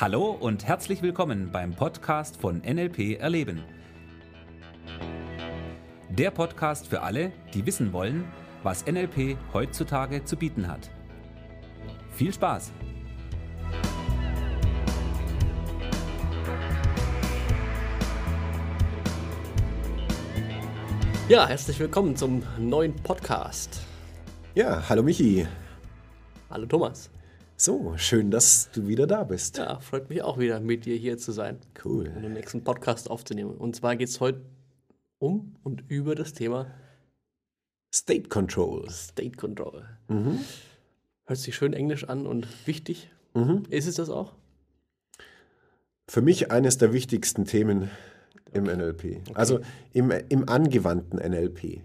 Hallo und herzlich willkommen beim Podcast von NLP Erleben. Der Podcast für alle, die wissen wollen, was NLP heutzutage zu bieten hat. Viel Spaß! Ja, herzlich willkommen zum neuen Podcast. Ja, hallo Michi. Hallo Thomas. So, schön, dass du wieder da bist. Ja, freut mich auch wieder, mit dir hier zu sein. Cool. Und den nächsten Podcast aufzunehmen. Und zwar geht es heute um und über das Thema State Control. State Control. Mhm. Hört sich schön englisch an und wichtig. Mhm. Ist es das auch? Für mich eines der wichtigsten Themen im NLP. Also im, im angewandten NLP.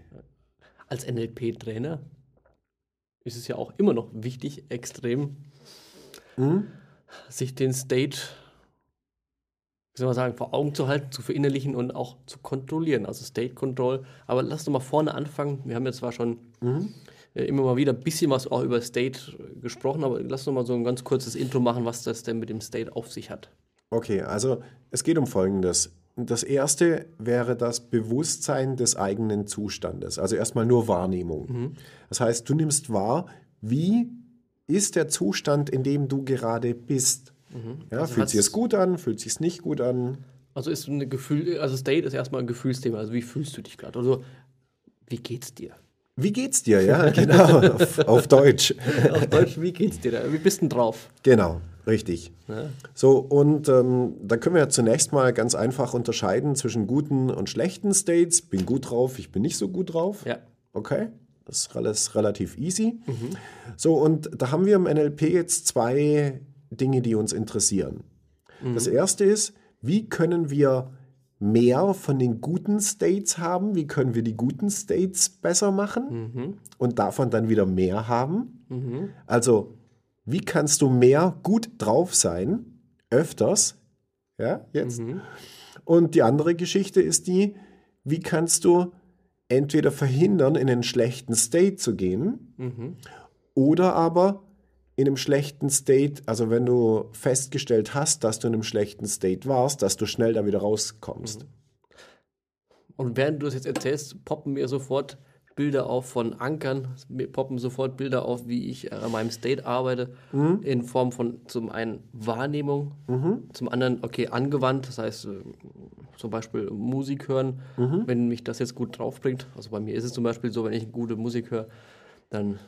Als NLP-Trainer ist es ja auch immer noch wichtig, extrem, Mhm. sich den State, wie soll man sagen, vor Augen zu halten, zu verinnerlichen und auch zu kontrollieren. Also State Control. Aber lass doch mal vorne anfangen. Wir haben ja zwar schon Mhm. äh, immer mal wieder ein bisschen was auch über State äh, gesprochen, aber lass doch mal so ein ganz kurzes Intro machen, was das denn mit dem State auf sich hat. Okay, also es geht um Folgendes. Das erste wäre das Bewusstsein des eigenen Zustandes. Also erstmal nur Wahrnehmung. Das heißt, du nimmst wahr, wie ist der Zustand, in dem du gerade bist. Ja, Also fühlt sich es gut an, fühlt sich es nicht gut an? Also ist ein Gefühl, also State ist erstmal ein Gefühlsthema. Also wie fühlst du dich gerade? Also wie geht's dir? Wie geht's dir? Ja, genau, auf, auf Deutsch. Auf Deutsch, wie geht's dir da? Wie bist du denn drauf? Genau, richtig. Ja. So, und ähm, da können wir ja zunächst mal ganz einfach unterscheiden zwischen guten und schlechten States. Bin gut drauf, ich bin nicht so gut drauf. Ja. Okay, das ist alles relativ easy. So, und da haben wir im NLP jetzt zwei Dinge, die uns interessieren. Das erste ist, wie können wir mehr von den guten States haben? Wie können wir die guten States besser machen und davon dann wieder mehr haben? Also, wie kannst du mehr gut drauf sein, öfters, ja, jetzt? Und die andere Geschichte ist die, wie kannst du entweder verhindern, in einen schlechten State zu gehen, oder aber in einem schlechten State, also wenn du festgestellt hast, dass du in einem schlechten State warst, dass du schnell da wieder rauskommst. Und während du es jetzt erzählst, poppen mir sofort Bilder auf von Ankern, mir poppen sofort Bilder auf, wie ich äh, an meinem State arbeite, in Form von zum einen Wahrnehmung, zum anderen, okay, angewandt, das heißt äh, zum Beispiel Musik hören, wenn mich das jetzt gut draufbringt. Also bei mir ist es zum Beispiel so, wenn ich gute Musik höre, dann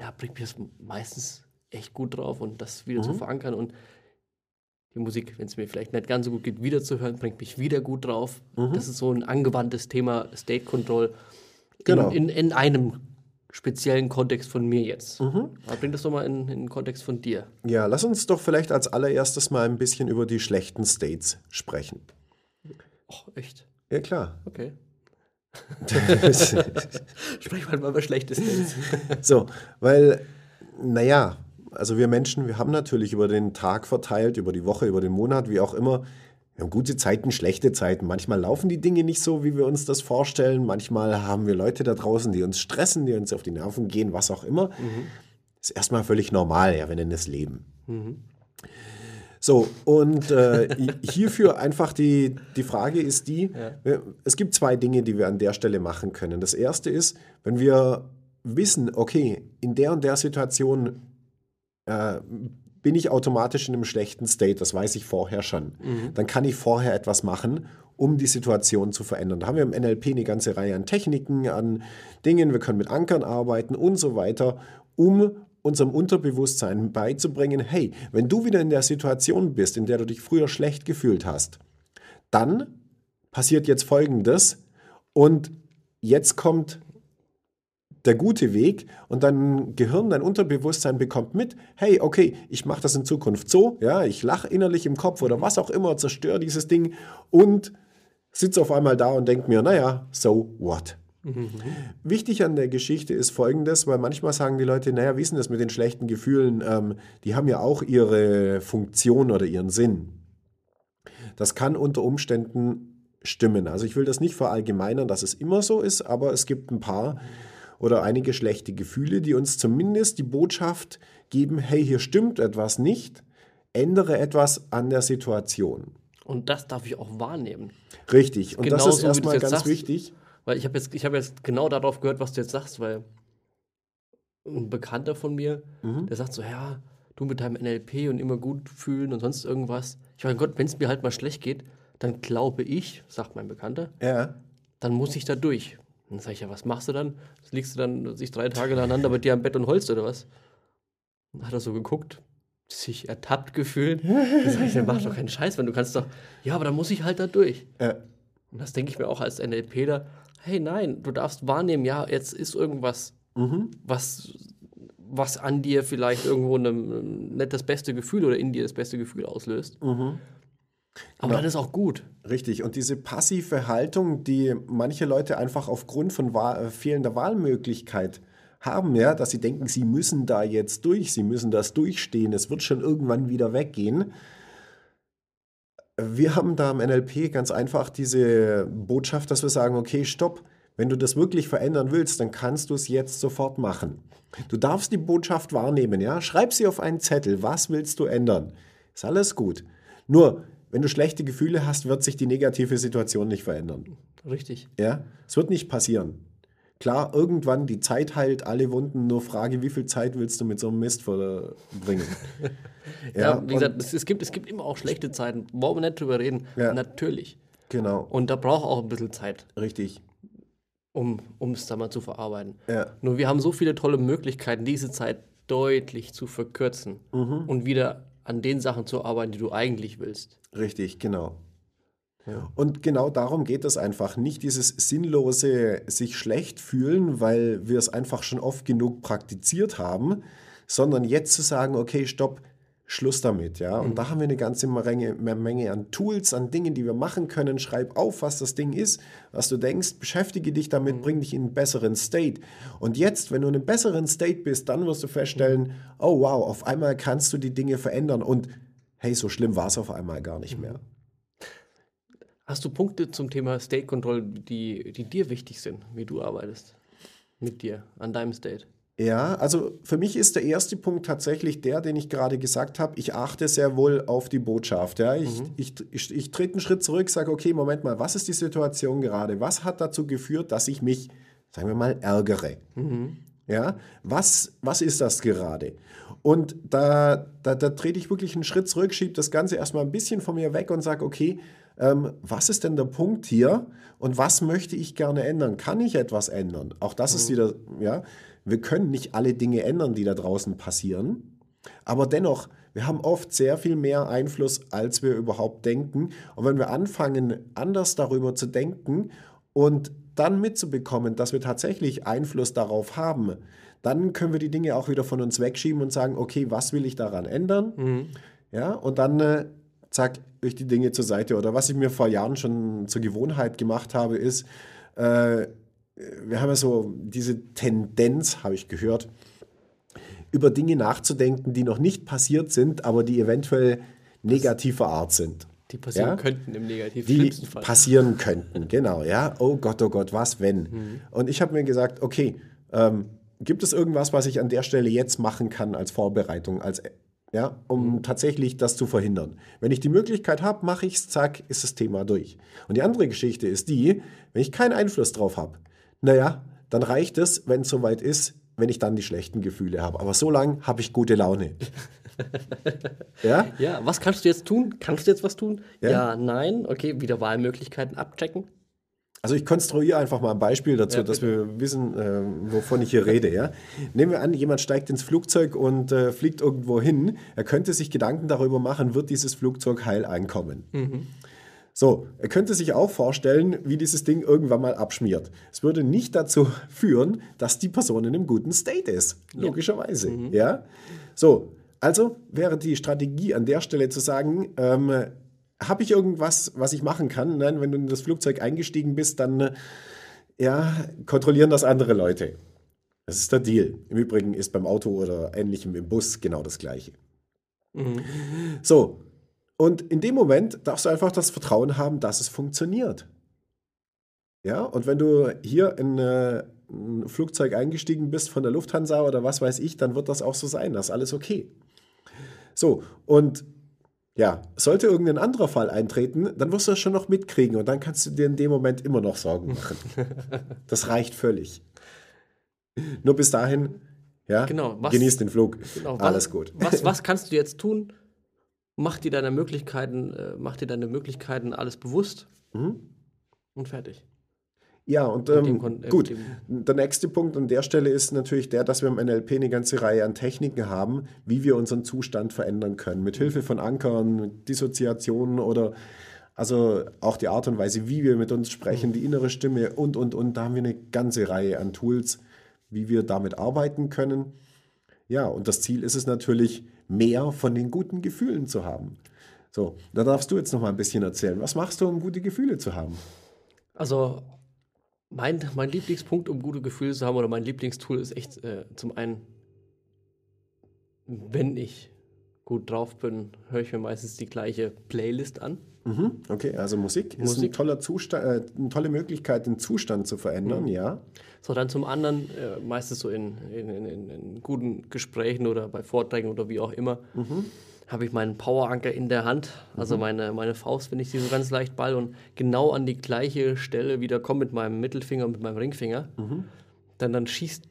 ja, bringt mir das meistens echt gut drauf und das wieder zu verankern und die Musik, wenn es mir vielleicht nicht ganz so gut geht, wieder zu hören, bringt mich wieder gut drauf. Das ist so ein angewandtes Thema State Control Genau. in, in, in einem speziellen Kontext von mir jetzt. Aber bring das doch mal in, in den Kontext von dir. Ja, lass uns doch vielleicht als allererstes mal ein bisschen über die schlechten States sprechen. Oh, echt? Ja, klar. Okay. Sprech mal über Schlechtes. So, weil, naja, also wir Menschen, wir haben natürlich über den Tag verteilt, über die Woche, über den Monat, wie auch immer, wir haben gute Zeiten, schlechte Zeiten. Manchmal laufen die Dinge nicht so, wie wir uns das vorstellen. Manchmal haben wir Leute da draußen, die uns stressen, die uns auf die Nerven gehen, was auch immer. Ist erstmal völlig normal, ja, wir nennen es Leben. So, und äh, hierfür einfach die, die Frage ist die, äh, es gibt zwei Dinge, die wir an der Stelle machen können. Das erste ist, wenn wir wissen, okay, in der und der Situation äh, bin ich automatisch in einem schlechten State, das weiß ich vorher schon. Dann kann ich vorher etwas machen, um die Situation zu verändern. Da haben wir im NLP eine ganze Reihe an Techniken, an Dingen, wir können mit Ankern arbeiten und so weiter, um unserem Unterbewusstsein beizubringen, hey, wenn du wieder in der Situation bist, in der du dich früher schlecht gefühlt hast, dann passiert jetzt Folgendes und jetzt kommt der gute Weg und dein Gehirn, dein Unterbewusstsein bekommt mit, hey, okay, ich mache das in Zukunft so, ja, ich lache innerlich im Kopf oder was auch immer, zerstöre dieses Ding und sitze auf einmal da und denke mir, naja, so what? Wichtig an der Geschichte ist folgendes, weil manchmal sagen die Leute, naja, wie ist denn das mit den schlechten Gefühlen? Ähm, die haben ja auch ihre Funktion oder ihren Sinn. Das kann unter Umständen stimmen. Also ich will das nicht verallgemeinern, dass es immer so ist, aber es gibt ein paar oder einige schlechte Gefühle, die uns zumindest die Botschaft geben, hey, hier stimmt etwas nicht. ändere etwas an der Situation. Und das darf ich auch wahrnehmen. Richtig. Und das Genauso, ist du erstmal ganz sagst. wichtig. Weil ich habe jetzt, ich hab jetzt genau darauf gehört, was du jetzt sagst, weil ein Bekannter von mir, Mhm. der sagt so, ja, du mit deinem NLP und immer gut fühlen und sonst irgendwas. Ich meine, Gott, wenn es mir halt mal schlecht geht, dann glaube ich, sagt mein Bekannter, Ja. dann muss ich da durch. Dann sage ich, ja, was machst du dann? Liegst du dann sich drei Tage nacheinander bei dir am Bett und holst oder was? Dann hat er so geguckt, sich ertappt gefühlt. Dann sag ich, dann mach doch keinen Scheiß, wenn du kannst doch, ja, aber dann muss ich halt da durch. Ja. Und das denke ich mir auch als NLPler, hey nein, du darfst wahrnehmen, ja, jetzt ist irgendwas, was, was an dir vielleicht irgendwo ein, nicht das beste Gefühl oder in dir das beste Gefühl auslöst. Aber dann ist auch gut. Richtig. Und diese passive Haltung, die manche Leute einfach aufgrund von Wahl, äh, fehlender Wahlmöglichkeit haben, ja, dass sie denken, sie müssen da jetzt durch, sie müssen das durchstehen, es wird schon irgendwann wieder weggehen. Wir haben da im NLP ganz einfach diese Botschaft, dass wir sagen, okay, stopp, wenn du das wirklich verändern willst, dann kannst du es jetzt sofort machen. Du darfst die Botschaft wahrnehmen, ja? Schreib sie auf einen Zettel. Was willst du ändern? Ist alles gut. Nur, wenn du schlechte Gefühle hast, wird sich die negative Situation nicht verändern. Richtig. Ja? Es wird nicht passieren. Klar, irgendwann die Zeit heilt alle Wunden, nur Frage, wie viel Zeit willst du mit so einem Mist verbringen? Ja, wie und- gesagt, es, es, gibt, es gibt immer auch schlechte Zeiten. Wollen wir nicht drüber reden? Ja. Natürlich. genau, Und da braucht auch ein bisschen Zeit, richtig. um es da mal zu verarbeiten. Ja. Nur wir haben so viele tolle Möglichkeiten, diese Zeit deutlich zu verkürzen Mhm. und wieder an den Sachen zu arbeiten, die du eigentlich willst. Richtig, genau. Und genau darum geht es einfach. Nicht dieses sinnlose sich schlecht fühlen, weil wir es einfach schon oft genug praktiziert haben, sondern jetzt zu sagen, okay, stopp, Schluss damit, ja. Und da haben wir eine ganze Menge, Menge an Tools, an Dingen, die wir machen können. Schreib auf, was das Ding ist, was du denkst, beschäftige dich damit, bring dich in einen besseren State. Und jetzt, wenn du in einem besseren State bist, dann wirst du feststellen, oh wow, auf einmal kannst du die Dinge verändern und hey, so schlimm war es auf einmal gar nicht mehr. Hast du Punkte zum Thema State Control, die, die dir wichtig sind, wie du arbeitest? Mit dir, an deinem State? Ja, also für mich ist der erste Punkt tatsächlich der, den ich gerade gesagt habe. Ich achte sehr wohl auf die Botschaft. Ja? Ich, ich, ich, ich trete einen Schritt zurück, sage, okay, Moment mal, was ist die Situation gerade? Was hat dazu geführt, dass ich mich, sagen wir mal, ärgere? Ja, was, was ist das gerade? Und da, da, da trete ich wirklich einen Schritt zurück, schiebe das Ganze erstmal ein bisschen von mir weg und sage, okay, ähm, was ist denn der Punkt hier und was möchte ich gerne ändern? Kann ich etwas ändern? Auch das ist wieder, ja, wir können nicht alle Dinge ändern, die da draußen passieren. Aber dennoch, wir haben oft sehr viel mehr Einfluss, als wir überhaupt denken. Und wenn wir anfangen, anders darüber zu denken und dann mitzubekommen, dass wir tatsächlich Einfluss darauf haben, dann können wir die Dinge auch wieder von uns wegschieben und sagen, okay, was will ich daran ändern? Ja, und dann äh, zack, ich die Dinge zur Seite. Oder was ich mir vor Jahren schon zur Gewohnheit gemacht habe, ist, äh, wir haben ja so diese Tendenz, habe ich gehört, über Dinge nachzudenken, die noch nicht passiert sind, aber die eventuell negativer Art sind. Die passieren Ja? könnten im negativ Die Fall. passieren könnten, genau, ja. Oh Gott, oh Gott, was wenn? Und ich habe mir gesagt, okay, ähm, gibt es irgendwas, was ich an der Stelle jetzt machen kann als Vorbereitung, als ja, um tatsächlich das zu verhindern. Wenn ich die Möglichkeit habe, mache ich es, zack, ist das Thema durch. Und die andere Geschichte ist die, wenn ich keinen Einfluss drauf habe, naja, dann reicht es, wenn es soweit ist, wenn ich dann die schlechten Gefühle habe. Aber so lange habe ich gute Laune. ja? Ja, was kannst du jetzt tun? Kannst du jetzt was tun? Ja. Ja, nein. Okay, wieder Wahlmöglichkeiten abchecken. Also ich konstruiere einfach mal ein Beispiel dazu, Ja, dass wir wissen, ähm, wovon ich hier rede. Ja? Nehmen wir an, jemand steigt ins Flugzeug und äh, fliegt irgendwo hin. Er könnte sich Gedanken darüber machen, wird dieses Flugzeug heil einkommen. So, er könnte sich auch vorstellen, wie dieses Ding irgendwann mal abschmiert. Es würde nicht dazu führen, dass die Person in einem guten State ist, logischerweise. Ja? So, also wäre die Strategie an der Stelle zu sagen, ähm, habe ich irgendwas, was ich machen kann? Nein, wenn du in das Flugzeug eingestiegen bist, dann äh, ja, kontrollieren das andere Leute. Das ist der Deal. Im Übrigen ist beim Auto oder ähnlichem im Bus genau das Gleiche. So, und in dem Moment darfst du einfach das Vertrauen haben, dass es funktioniert. Ja, und wenn du hier in äh, ein Flugzeug eingestiegen bist von der Lufthansa oder was weiß ich, dann wird das auch so sein. Das ist alles okay. So, und Ja, sollte irgendein anderer Fall eintreten, dann wirst du das schon noch mitkriegen und dann kannst du dir in dem Moment immer noch Sorgen machen. das reicht völlig. Nur bis dahin, ja, Genau, was- genieß den Flug. Genau, Alles was, gut. Was, was kannst du jetzt tun? Mach dir deine Möglichkeiten, äh, mach dir deine Möglichkeiten alles bewusst Mhm. und fertig. Ja, und ähm, äh, gut. Der nächste Punkt an der Stelle ist natürlich der, dass wir im NLP eine ganze Reihe an Techniken haben, wie wir unseren Zustand verändern können. Mit Hilfe von Ankern, Dissoziationen oder also auch die Art und Weise, wie wir mit uns sprechen, die innere Stimme und, und, und. Da haben wir eine ganze Reihe an Tools, wie wir damit arbeiten können. Ja, und das Ziel ist es natürlich, mehr von den guten Gefühlen zu haben. So, da darfst du jetzt noch mal ein bisschen erzählen. Was machst du, um gute Gefühle zu haben? Also mein, mein Lieblingspunkt, um gute Gefühle zu haben, oder mein Lieblingstool ist echt äh, zum einen, wenn ich gut drauf bin, höre ich mir meistens die gleiche Playlist an. Mhm, Okay, also Musik, ist ein Musik. toller Zustand, äh, eine tolle Möglichkeit, den Zustand zu verändern, Mhm. ja. So, dann zum anderen, äh, meistens so in, in, in, in, in guten Gesprächen oder bei Vorträgen oder wie auch immer, habe ich meinen Poweranker in der Hand, also meine, meine Faust, wenn ich sie so ganz leicht ball und genau an die gleiche Stelle wieder komme mit meinem Mittelfinger und mit meinem Ringfinger, dann, dann schießt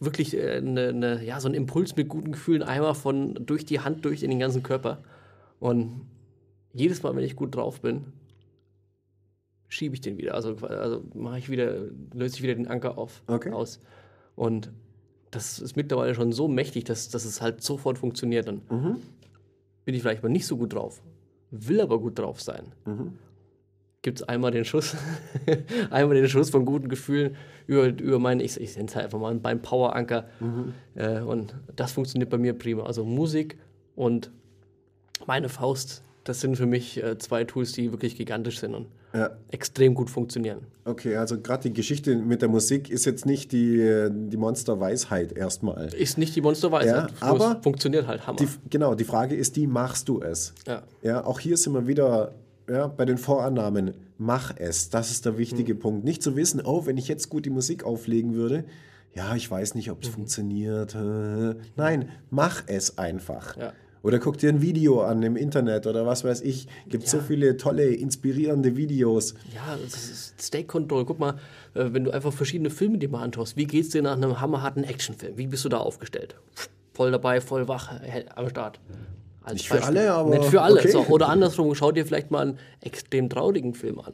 wirklich äh, ne, ne, ja, so ein Impuls mit guten Gefühlen einmal von durch die Hand durch in den ganzen Körper. Und jedes Mal, wenn ich gut drauf bin, schiebe ich den wieder. Also, also mache ich wieder, löse ich wieder den Anker auf, Okay. aus. Und das ist mittlerweile schon so mächtig, dass, dass es halt sofort funktioniert. Dann Mhm. bin ich vielleicht mal nicht so gut drauf, will aber gut drauf sein. Mhm. Gibt es einmal den Schuss, einmal den Schuss von guten Gefühlen über, über meinen, ich, ich nenne es halt einfach mal beim Poweranker. Mhm. Äh, und das funktioniert bei mir prima. Also Musik und meine Faust, das sind für mich äh, zwei Tools, die wirklich gigantisch sind und ja. extrem gut funktionieren. Okay, also gerade die Geschichte mit der Musik ist jetzt nicht die, die Monsterweisheit erstmal. Ist nicht die Monsterweise, Ja, aber funktioniert halt Hammer. Die, genau, die Frage ist die, machst du es? ja. Ja, auch hier sind wir wieder ja, bei den Vorannahmen. Mach es, das ist der wichtige Hm. Punkt. Nicht zu wissen, oh, wenn ich jetzt gut die Musik auflegen würde, ja, ich weiß nicht, Mhm. ob es funktioniert. äh. Nein, mach es einfach. Ja. Oder guck dir ein Video an im Internet oder was weiß ich. Gibt so viele tolle, inspirierende Videos. Ja, das ist Stake Control. Guck mal, äh, wenn du einfach verschiedene Filme dir mal anschaust, wie geht's dir nach einem hammerharten Actionfilm? Wie bist du da aufgestellt? Voll dabei, voll wach, am Start. Als Nicht für alle, aber Nicht für alle. okay. So, oder andersrum, schau dir vielleicht mal einen extrem traurigen Film an.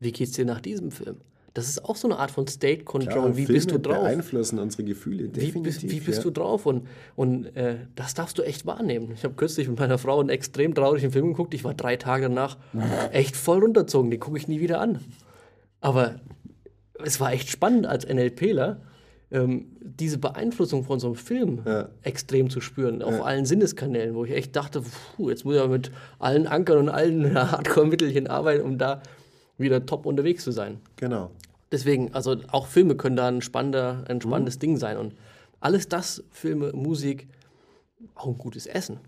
Wie geht's dir nach diesem Film? Das ist auch so eine Art von State Control. Klar, wie Filme bist du drauf? beeinflussen unsere Gefühle, Wie definitiv. bist, wie bist ja. du drauf? Und, und äh, das darfst du echt wahrnehmen. Ich habe kürzlich mit meiner Frau einen extrem traurigen Film geguckt. Ich war drei Tage danach echt voll runterzogen. Den gucke ich nie wieder an. Aber es war echt spannend als NLPler, ähm, diese Beeinflussung von so einem Film Ja. extrem zu spüren, auf allen Sinneskanälen, wo ich echt dachte, puh, jetzt muss ich mit allen Ankern und allen Hardcore-Mittelchen arbeiten, um da wieder top unterwegs zu sein. Genau. Deswegen, also auch Filme können da ein, spannender, ein Mhm. spannendes Ding sein. Und alles das, Filme, Musik, auch ein gutes Essen.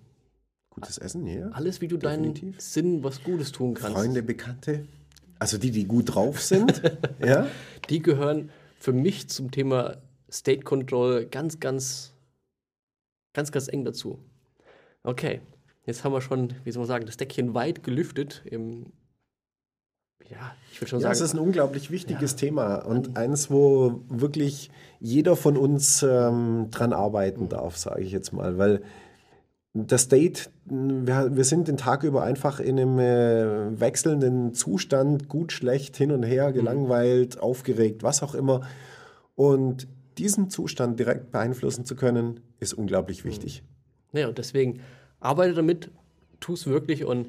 Gutes Essen, ja. Alles, wie du deinen Definitiv. Sinn was Gutes tun kannst. Freunde, Bekannte. Also die, die gut drauf sind. ja. Die gehören für mich zum Thema State Control ganz, ganz, ganz, ganz eng dazu. Okay, jetzt haben wir schon, wie soll man sagen, das Deckchen weit gelüftet im, ja, ich würde schon Ja, es ist sagen, ein unglaublich wichtiges Thema und eins, wo wirklich jeder von uns ähm, dran arbeiten darf, sage ich jetzt mal, weil das State, wir, wir sind den Tag über einfach in einem äh, wechselnden Zustand, gut, schlecht, hin und her, gelangweilt, aufgeregt, was auch immer. Und diesen Zustand direkt beeinflussen zu können, ist unglaublich wichtig. Ja, und deswegen arbeite damit, tu es wirklich und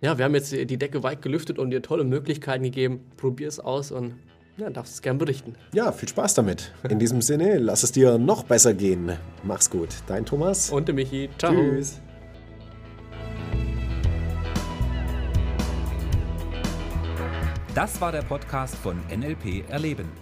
ja, wir haben jetzt die Decke weit gelüftet und dir tolle Möglichkeiten gegeben. Probier es aus und ja, darfst es gern berichten. Ja, viel Spaß damit. In diesem Sinne, lass es dir noch besser gehen. Mach's gut. Dein Thomas. Und der Michi, ciao. Tschüss. Das war der Podcast von NLP Erleben.